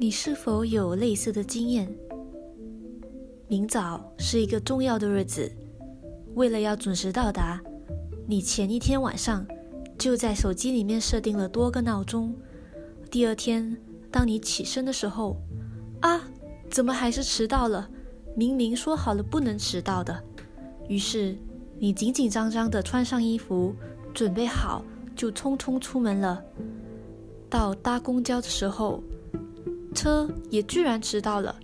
你是否有类似的经验？明早是一个重要的日子，为了要准时到达，你前一天晚上就在手机里面设定了多个闹钟。第二天，当你起身的时候，啊，怎么还是迟到了？明明说好了不能迟到的。于是你紧紧张张地穿上衣服，准备好就匆匆出门了。到搭公交的时候。车也居然迟到了，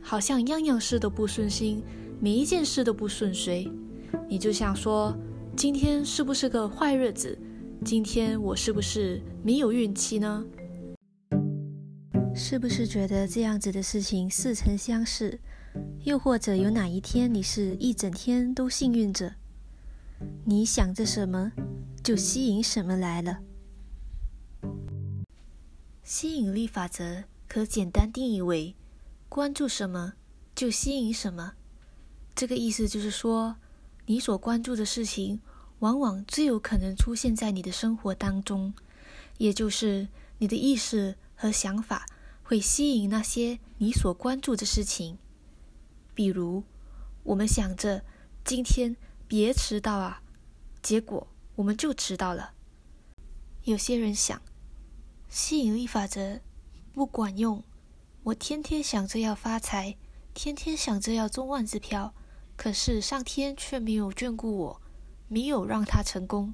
好像样样事都不顺心，每一件事都不顺遂。你就想说，今天是不是个坏日子？今天我是不是没有运气呢？是不是觉得这样子的事情似曾相识？又或者有哪一天你是一整天都幸运着？你想着什么，就吸引什么来了。吸引力法则可简单定义为：关注什么就吸引什么。这个意思就是说，你所关注的事情，往往最有可能出现在你的生活当中。也就是你的意识和想法会吸引那些你所关注的事情。比如，我们想着今天别迟到啊，结果我们就迟到了。有些人想。吸引力法则不管用。我天天想着要发财，天天想着要中万字票，可是上天却没有眷顾我，没有让他成功。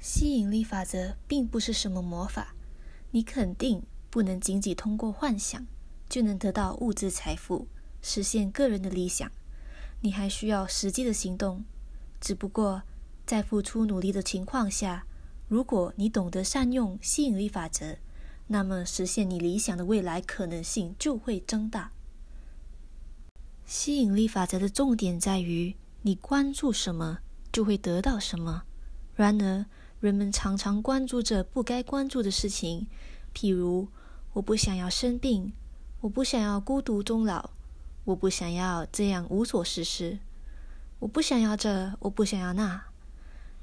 吸引力法则并不是什么魔法，你肯定不能仅仅通过幻想就能得到物质财富，实现个人的理想。你还需要实际的行动，只不过在付出努力的情况下。如果你懂得善用吸引力法则，那么实现你理想的未来可能性就会增大。吸引力法则的重点在于，你关注什么就会得到什么。然而，人们常常关注着不该关注的事情，譬如我不想要生病，我不想要孤独终老，我不想要这样无所事事，我不想要这，我不想要那。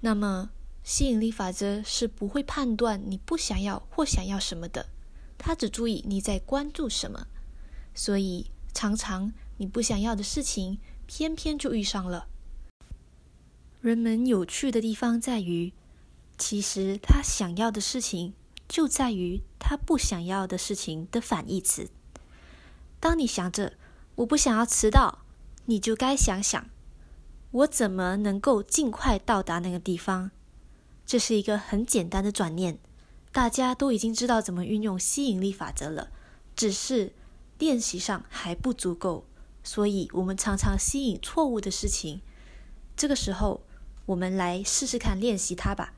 那么。吸引力法则是不会判断你不想要或想要什么的，它只注意你在关注什么。所以，常常你不想要的事情，偏偏就遇上了。人们有趣的地方在于，其实他想要的事情，就在于他不想要的事情的反义词。当你想着我不想要迟到，你就该想想，我怎么能够尽快到达那个地方。这是一个很简单的转念，大家都已经知道怎么运用吸引力法则了，只是练习上还不足够，所以我们常常吸引错误的事情。这个时候，我们来试试看练习它吧。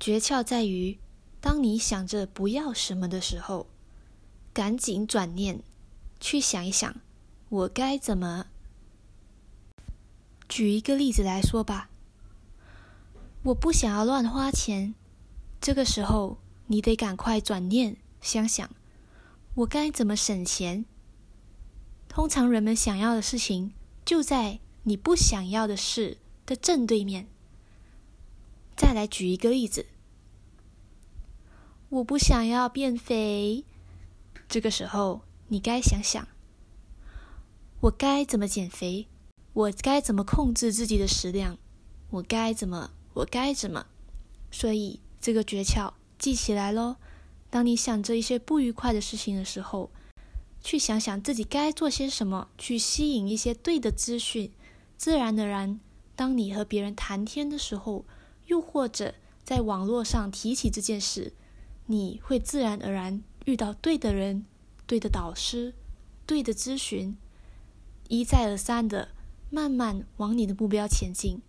诀窍在于，当你想着不要什么的时候，赶紧转念，去想一想，我该怎么。举一个例子来说吧。我不想要乱花钱，这个时候你得赶快转念想想，我该怎么省钱。通常人们想要的事情就在你不想要的事的正对面。再来举一个例子，我不想要变肥，这个时候你该想想，我该怎么减肥？我该怎么控制自己的食量？我该怎么？我该怎么？所以这个诀窍记起来喽。当你想着一些不愉快的事情的时候，去想想自己该做些什么，去吸引一些对的资讯。自然而然，当你和别人谈天的时候，又或者在网络上提起这件事，你会自然而然遇到对的人、对的导师、对的咨询，一再而三的慢慢往你的目标前进。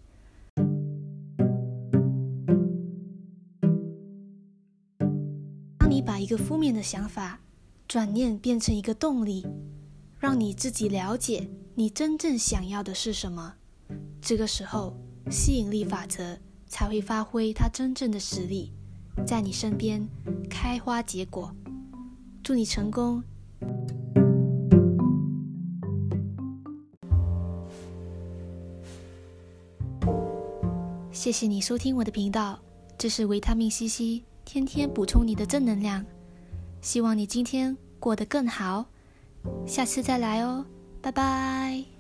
一个负面的想法转念变成一个动力，让你自己了解你真正想要的是什么。这个时候，吸引力法则才会发挥它真正的实力，在你身边开花结果。祝你成功！谢谢你收听我的频道，这是维他命 C C。天天补充你的正能量，希望你今天过得更好，下次再来哦，拜拜。